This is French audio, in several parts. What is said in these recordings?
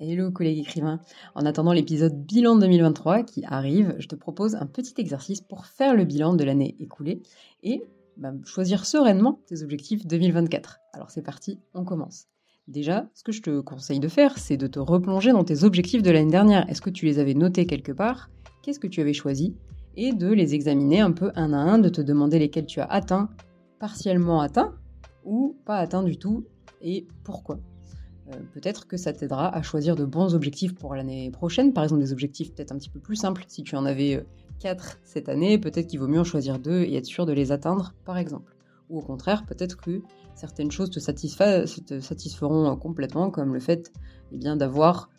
Hello collègues écrivains. En attendant l'épisode bilan 2023 qui arrive, je te propose un petit exercice pour faire le bilan de l'année écoulée et bah, choisir sereinement tes objectifs 2024. Alors c'est parti, on commence. Déjà, ce que je te conseille de faire, c'est de te replonger dans tes objectifs de l'année dernière. Est-ce que tu les avais notés quelque part? Qu'est-ce que tu avais choisi? Et de les examiner un peu un à un, de te demander lesquels tu as atteint, partiellement atteint ou pas atteint du tout et pourquoi. Euh, peut-être que ça t'aidera à choisir de bons objectifs pour l'année prochaine. Par exemple, des objectifs peut-être un petit peu plus simples. Si tu en avais 4 euh, cette année, peut-être qu'il vaut mieux en choisir 2 et être sûr de les atteindre, par exemple. Ou au contraire, peut-être que certaines choses te, satisferont complètement, comme le fait eh d'avoir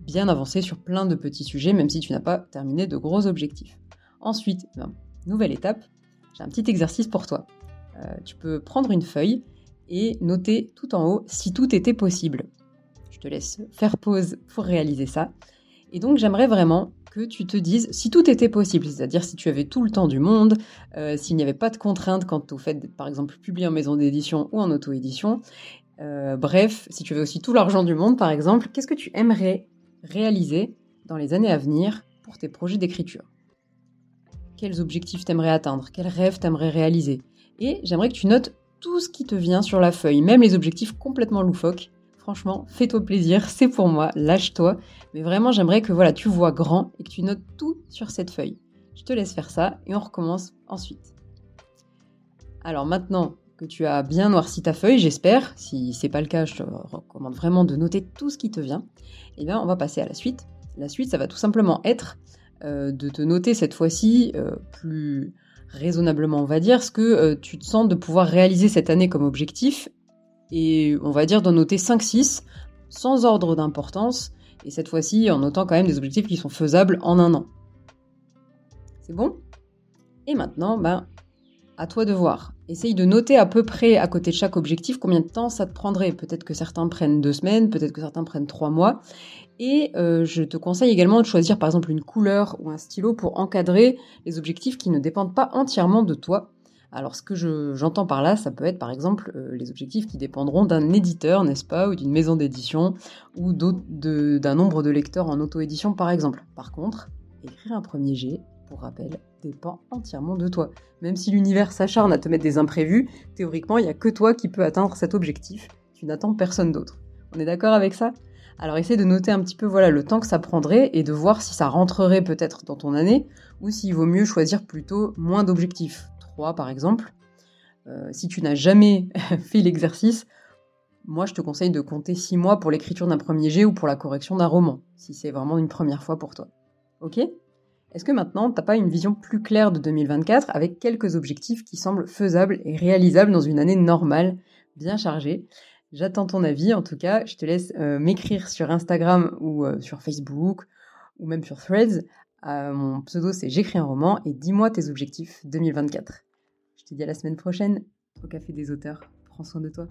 bien avancé sur plein de petits sujets, même si tu n'as pas terminé de gros objectifs. Ensuite, eh nouvelle étape, j'ai un petit exercice pour toi. Euh, tu peux prendre une feuille et noter tout en haut si tout était possible. Je te laisse faire pause pour réaliser ça. Et donc j'aimerais vraiment que tu te dises si tout était possible, c'est-à-dire si tu avais tout le temps du monde, euh, s'il n'y avait pas de contraintes quant au fait d'être par exemple publié en maison d'édition ou en auto-édition, euh, bref, si tu avais aussi tout l'argent du monde par exemple, qu'est-ce que tu aimerais réaliser dans les années à venir pour tes projets d'écriture? Quels objectifs t'aimerais atteindre? Quels rêves t'aimerais réaliser? Et j'aimerais que tu notes tout ce qui te vient sur la feuille, même les objectifs complètement loufoques. Franchement, fais-toi plaisir, c'est pour moi, lâche-toi. Mais vraiment, j'aimerais que voilà, tu vois grand et que tu notes tout sur cette feuille. Je te laisse faire ça et on recommence ensuite. Alors maintenant que tu as bien noirci ta feuille, j'espère, si c'est pas le cas, je te recommande vraiment de noter tout ce qui te vient. Et eh bien, on va passer à la suite. La suite, ça va tout simplement être euh, de te noter cette fois-ci euh, plus raisonnablement, on va dire, ce que euh, tu te sens de pouvoir réaliser cette année comme objectif. Et on va dire d'en noter 5-6, sans ordre d'importance, et cette fois-ci en notant quand même des objectifs qui sont faisables en un an. C'est bon? Et maintenant, ben, à toi de voir. Essaye de noter à peu près à côté de chaque objectif combien de temps ça te prendrait. Peut-être que certains prennent deux semaines, peut-être que certains prennent trois mois. Et euh, je te conseille également de choisir par exemple une couleur ou un stylo pour encadrer les objectifs qui ne dépendent pas entièrement de toi. Alors ce que j'entends par là, ça peut être par exemple euh, les objectifs qui dépendront d'un éditeur, n'est-ce pas, ou d'une maison d'édition, ou d'un nombre de lecteurs en auto-édition par exemple. Par contre, écrire un premier jet, pour rappel, dépend entièrement de toi. Même si l'univers s'acharne à te mettre des imprévus, théoriquement, il n'y a que toi qui peux atteindre cet objectif. Tu n'attends personne d'autre. On est d'accord avec ça? Alors essaie de noter un petit peu voilà le temps que ça prendrait et de voir si ça rentrerait peut-être dans ton année ou s'il vaut mieux choisir plutôt moins d'objectifs. 3 par exemple. Euh, si tu n'as jamais fait l'exercice, moi je te conseille de compter 6 mois pour l'écriture d'un premier jet ou pour la correction d'un roman, si c'est vraiment une première fois pour toi. Ok? Est-ce que maintenant, t'as pas une vision plus claire de 2024 avec quelques objectifs qui semblent faisables et réalisables dans une année normale, bien chargée? J'attends ton avis, en tout cas, je te laisse euh, m'écrire sur Instagram ou euh, sur Facebook ou même sur Threads. Euh, mon pseudo c'est J'écris un roman et dis-moi tes objectifs 2024. Je te dis à la semaine prochaine au Café des auteurs. Prends soin de toi.